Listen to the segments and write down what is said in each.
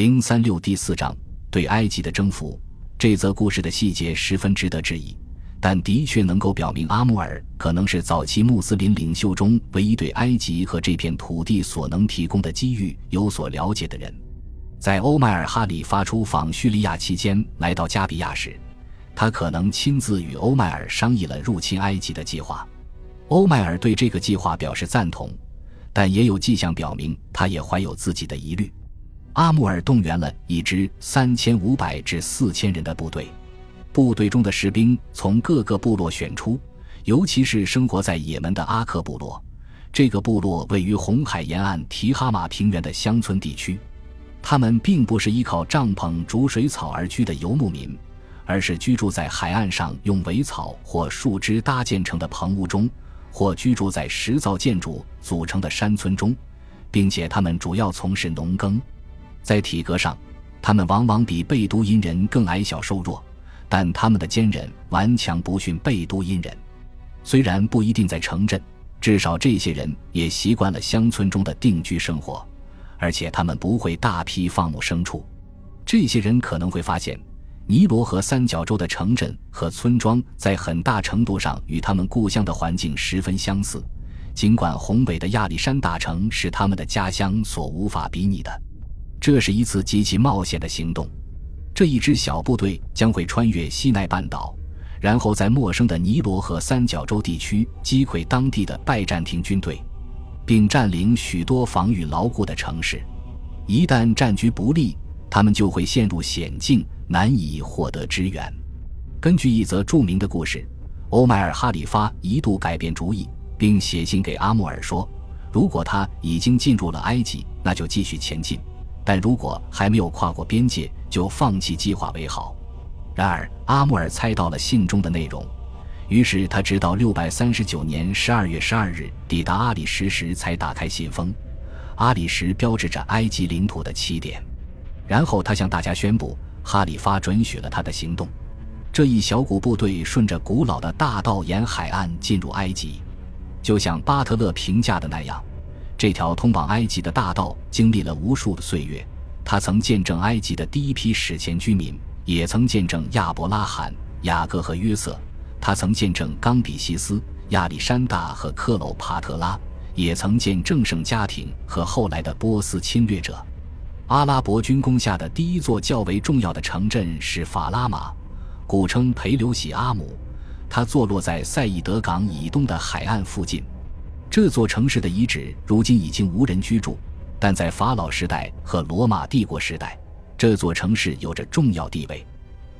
零三六第四章对埃及的征服。这则故事的细节十分值得质疑，但的确能够表明阿穆尔可能是早期穆斯林领袖中唯一对埃及和这片土地所能提供的机遇有所了解的人。在欧迈尔哈里发出访叙利亚期间，来到加比亚时，他可能亲自与欧迈尔商议了入侵埃及的计划。欧迈尔对这个计划表示赞同，但也有迹象表明他也怀有自己的疑虑。阿穆尔动员了一支三千五百至四千人的部队，部队中的士兵从各个部落选出，尤其是生活在也门的阿克部落。这个部落位于红海沿岸提哈马平原的乡村地区，他们并不是依靠帐篷、煮水草而居的游牧民，而是居住在海岸上用苇草或树枝搭建成的棚屋中，或居住在石造建筑组成的山村中，并且他们主要从事农耕。在体格上，他们往往比贝都因人更矮小瘦弱，但他们的坚韧顽强不逊贝都因人。虽然不一定在城镇，至少这些人也习惯了乡村中的定居生活，而且他们不会大批放牧牲畜。这些人可能会发现，尼罗河三角洲的城镇和村庄在很大程度上与他们故乡的环境十分相似，尽管宏伟的亚历山大城是他们的家乡所无法比拟的。这是一次极其冒险的行动。这一支小部队将会穿越西奈半岛，然后在陌生的尼罗河三角洲地区击溃当地的拜占庭军队，并占领许多防御牢固的城市。一旦战局不利，他们就会陷入险境，难以获得支援。根据一则著名的故事，欧迈尔哈里发一度改变主意，并写信给阿穆尔说：“如果他已经进入了埃及，那就继续前进。”但如果还没有跨过边界，就放弃计划为好。然而，阿穆尔猜到了信中的内容，于是他直到六百三十九年十二月十二日抵达阿里什时才打开信封。阿里什标志着埃及领土的起点。然后他向大家宣布，哈里发准许了他的行动。这一小股部队顺着古老的大道沿海岸进入埃及，就像巴特勒评价的那样。这条通往埃及的大道经历了无数的岁月，它曾见证埃及的第一批史前居民，也曾见证亚伯拉罕、雅各和约瑟，它曾见证冈比西斯、亚历山大和克罗帕特拉，也曾见证圣家庭和后来的波斯侵略者。阿拉伯军攻下的第一座较为重要的城镇是法拉马，古称培留喜阿姆，它坐落在赛义德港以东的海岸附近。这座城市的遗址如今已经无人居住，但在法老时代和罗马帝国时代，这座城市有着重要地位。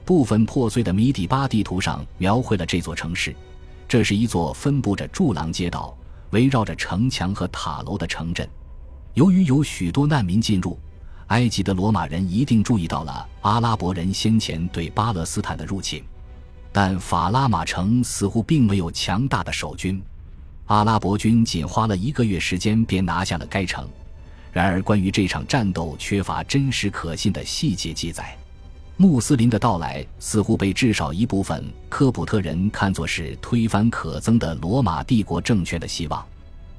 部分破碎的米底巴地图上描绘了这座城市，这是一座分布着柱廊街道、围绕着城墙和塔楼的城镇。由于有许多难民进入，埃及的罗马人一定注意到了阿拉伯人先前对巴勒斯坦的入侵，但法拉马城似乎并没有强大的守军。阿拉伯军仅花了一个月时间便拿下了该城，然而关于这场战斗缺乏真实可信的细节记载。穆斯林的到来似乎被至少一部分科普特人看作是推翻可憎的罗马帝国政权的希望。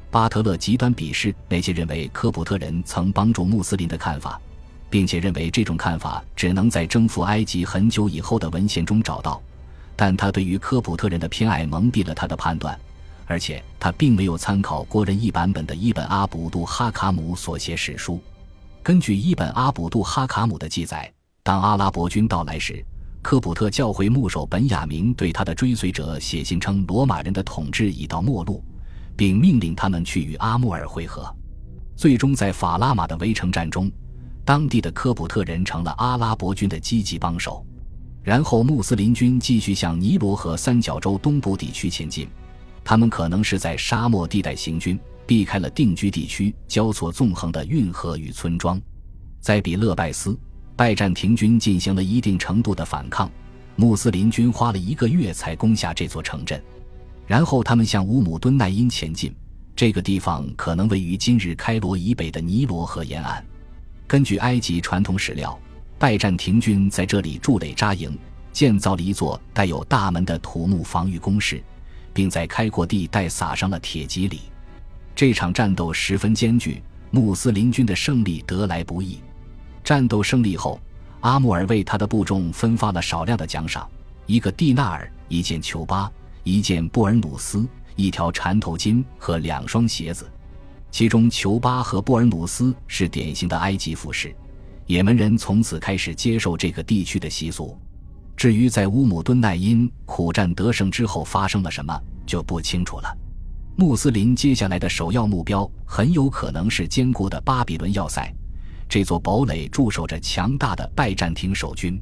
巴特勒极端鄙视那些认为科普特人曾帮助穆斯林的看法，并且认为这种看法只能在征服埃及很久以后的文献中找到。但他对于科普特人的偏爱蒙蔽了他的判断。而且他并没有参考国人译版本的伊本阿卜杜哈卡姆所写史书。根据伊本阿卜杜哈卡姆的记载，当阿拉伯军到来时，科普特教会牧首本雅明对他的追随者写信称，罗马人的统治已到末路，并命令他们去与阿穆尔会合。最终，在法拉马的围城战中，当地的科普特人成了阿拉伯军的积极帮手。然后，穆斯林军继续向尼罗河三角洲东部地区前进。他们可能是在沙漠地带行军，避开了定居地区交错纵横的运河与村庄。在比勒拜斯，拜占庭军进行了一定程度的反抗，穆斯林军花了一个月才攻下这座城镇。然后他们向乌姆敦奈因前进，这个地方可能位于今日开罗以北的尼罗河沿岸。根据埃及传统史料，拜占庭军在这里筑垒扎营，建造了一座带有大门的土木防御工事。并在开阔地带撒上了铁蒺藜。这场战斗十分艰巨，穆斯林军的胜利得来不易。战斗胜利后，阿穆尔为他的部众分发了少量的奖赏：一个蒂纳尔、一件球巴、一件布尔努斯、一条缠头巾和两双鞋子。其中，球巴和布尔努斯是典型的埃及服饰。也门人从此开始接受这个地区的习俗。至于在乌姆敦奈因苦战得胜之后发生了什么，就不清楚了。穆斯林接下来的首要目标很有可能是坚固的巴比伦要塞，这座堡垒驻守着强大的拜占庭守军。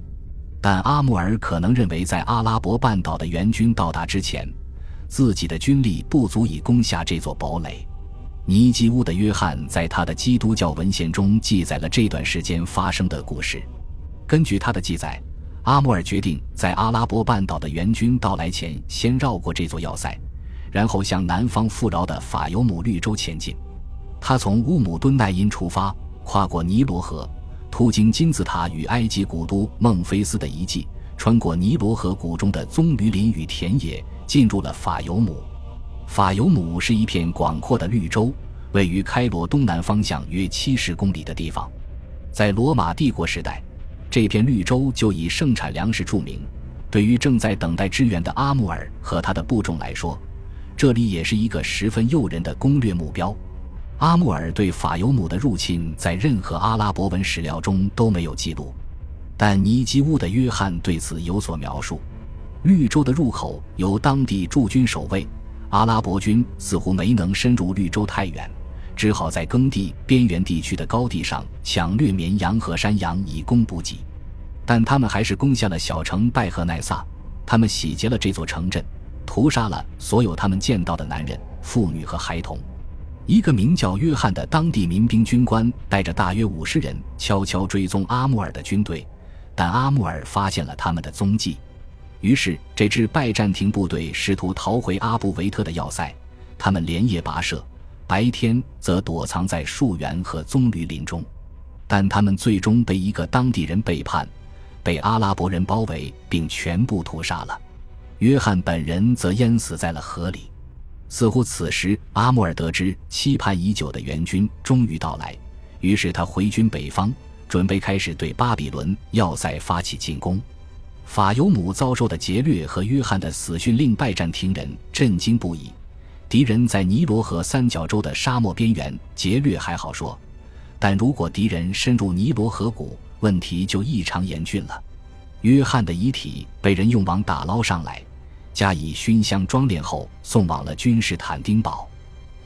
但阿穆尔可能认为，在阿拉伯半岛的援军到达之前，自己的军力不足以攻下这座堡垒。尼基乌的约翰在他的基督教文献中记载了这段时间发生的故事。根据他的记载，阿穆尔决定在阿拉伯半岛的援军到来前，先绕过这座要塞，然后向南方富饶的法尤姆绿洲前进。他从乌姆敦奈因出发，跨过尼罗河，途经金字塔与埃及古都孟菲斯的遗迹，穿过尼罗河谷中的棕榈林与田野，进入了法尤姆。法尤姆是一片广阔的绿洲，位于开罗东南方向约七十公里的地方。在罗马帝国时代，这片绿洲就以盛产粮食著名。对于正在等待支援的阿穆尔和他的部众来说，这里也是一个十分诱人的攻略目标。阿穆尔对法尤姆的入侵在任何阿拉伯文史料中都没有记录，但尼基乌的约翰对此有所描述。绿洲的入口由当地驻军守卫。阿拉伯军似乎没能深入绿洲太远，只好在耕地边缘地区的高地上抢掠绵羊和山羊以供补给。但他们还是攻下了小城拜赫奈萨，他们洗劫了这座城镇，屠杀了所有他们见到的男人、妇女和孩童。一个名叫约翰的当地民兵军官带着大约五十人悄悄追踪阿穆尔的军队，但阿穆尔发现了他们的踪迹。于是，这支拜占庭部队试图逃回阿布维特的要塞。他们连夜跋涉，白天则躲藏在树园和棕榈林中。但他们最终被一个当地人背叛，被阿拉伯人包围并全部屠杀了。约翰本人则淹死在了河里。似乎此时，阿穆尔得知期盼已久的援军终于到来，于是他回军北方，准备开始对巴比伦要塞发起进攻。法尤姆遭受的劫掠和约翰的死讯令拜占庭人震惊不已。敌人在尼罗河三角洲的沙漠边缘劫掠还好说，但如果敌人深入尼罗河谷，问题就异常严峻了。约翰的遗体被人用网打捞上来，加以熏香装殓后送往了君士坦丁堡。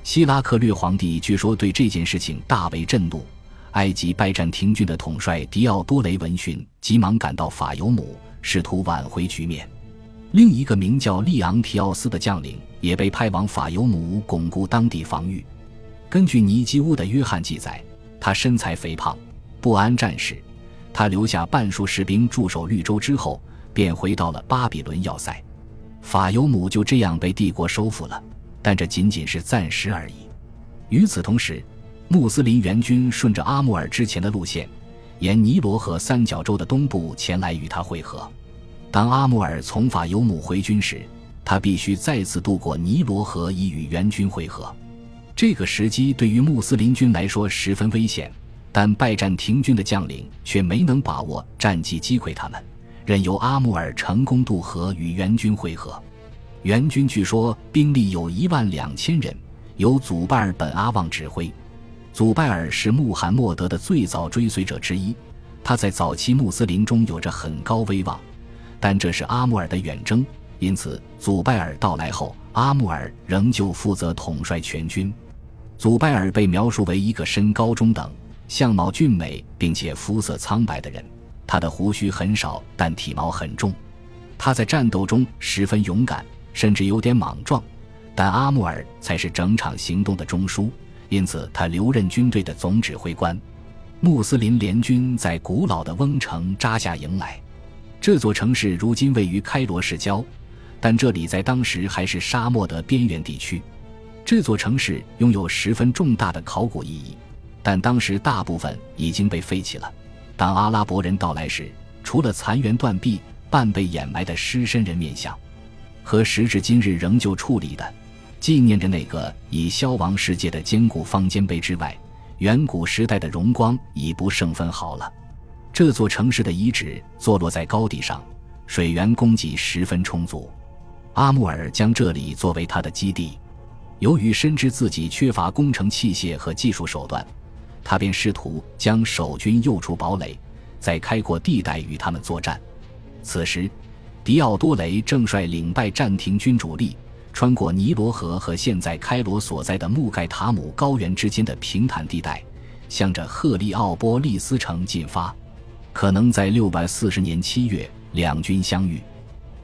希拉克略皇帝据说对这件事情大为震怒。埃及拜占庭军的统帅迪奥多雷闻讯，急忙赶到法尤姆。试图挽回局面，另一个名叫利昂提奥斯的将领也被派往法尤姆巩固当地防御。根据尼基乌的约翰记载，他身材肥胖，不安战事。他留下半数士兵驻守绿洲之后，便回到了巴比伦要塞。法尤姆就这样被帝国收复了，但这仅仅是暂时而已。与此同时，穆斯林援军顺着阿穆尔之前的路线。沿尼罗河三角洲的东部前来与他会合。当阿穆尔从法尤姆回军时，他必须再次渡过尼罗河以与援军会合。这个时机对于穆斯林军来说十分危险，但拜占庭军的将领却没能把握战机击溃他们，任由阿穆尔成功渡河与援军会合。援军据说兵力有一万两千人，由祖拜尔本阿旺指挥。祖拜尔是穆罕默德的最早追随者之一，他在早期穆斯林中有着很高威望，但这是阿穆尔的远征，因此祖拜尔到来后，阿穆尔仍旧负责统帅全军。祖拜尔被描述为一个身高中等、相貌俊美并且肤色苍白的人，他的胡须很少，但体毛很重。他在战斗中十分勇敢，甚至有点莽撞，但阿穆尔才是整场行动的中枢。因此，他留任军队的总指挥官。穆斯林联军在古老的翁城扎下营来。这座城市如今位于开罗市郊，但这里在当时还是沙漠的边缘地区。这座城市拥有十分重大的考古意义，但当时大部分已经被废弃了。当阿拉伯人到来时，除了残垣断壁、半被掩埋的狮身人面像，和时至今日仍旧矗立的。纪念着那个已消亡世界的坚固方尖碑之外，远古时代的荣光已不胜分毫了。这座城市的遗址坐落在高地上，水源供给十分充足。阿穆尔将这里作为他的基地。由于深知自己缺乏工程器械和技术手段，他便试图将守军诱出堡垒，在开阔地带与他们作战。此时，迪奥多雷正率领拜占庭军主力。穿过尼罗河和现在开罗所在的穆盖塔姆高原之间的平坦地带，向着赫利奥波利斯城进发。可能在六百四十年七月，两军相遇，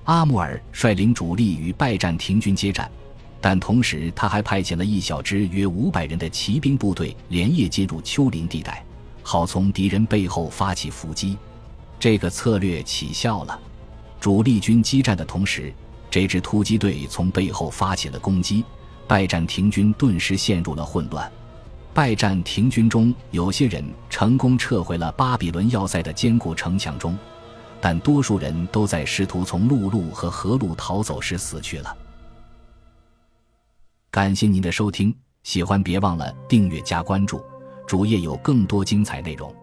阿穆尔率领主力与拜占庭军接战，但同时他还派遣了一小支约五百人的骑兵部队，连夜进入丘陵地带，好从敌人背后发起伏击。这个策略起效了，主力军激战的同时。这支突击队从背后发起了攻击，拜占庭军顿时陷入了混乱。拜占庭军中有些人成功撤回了巴比伦要塞的坚固城墙中，但多数人都在试图从陆路和河路逃走时死去了。感谢您的收听，喜欢别忘了订阅加关注，主页有更多精彩内容。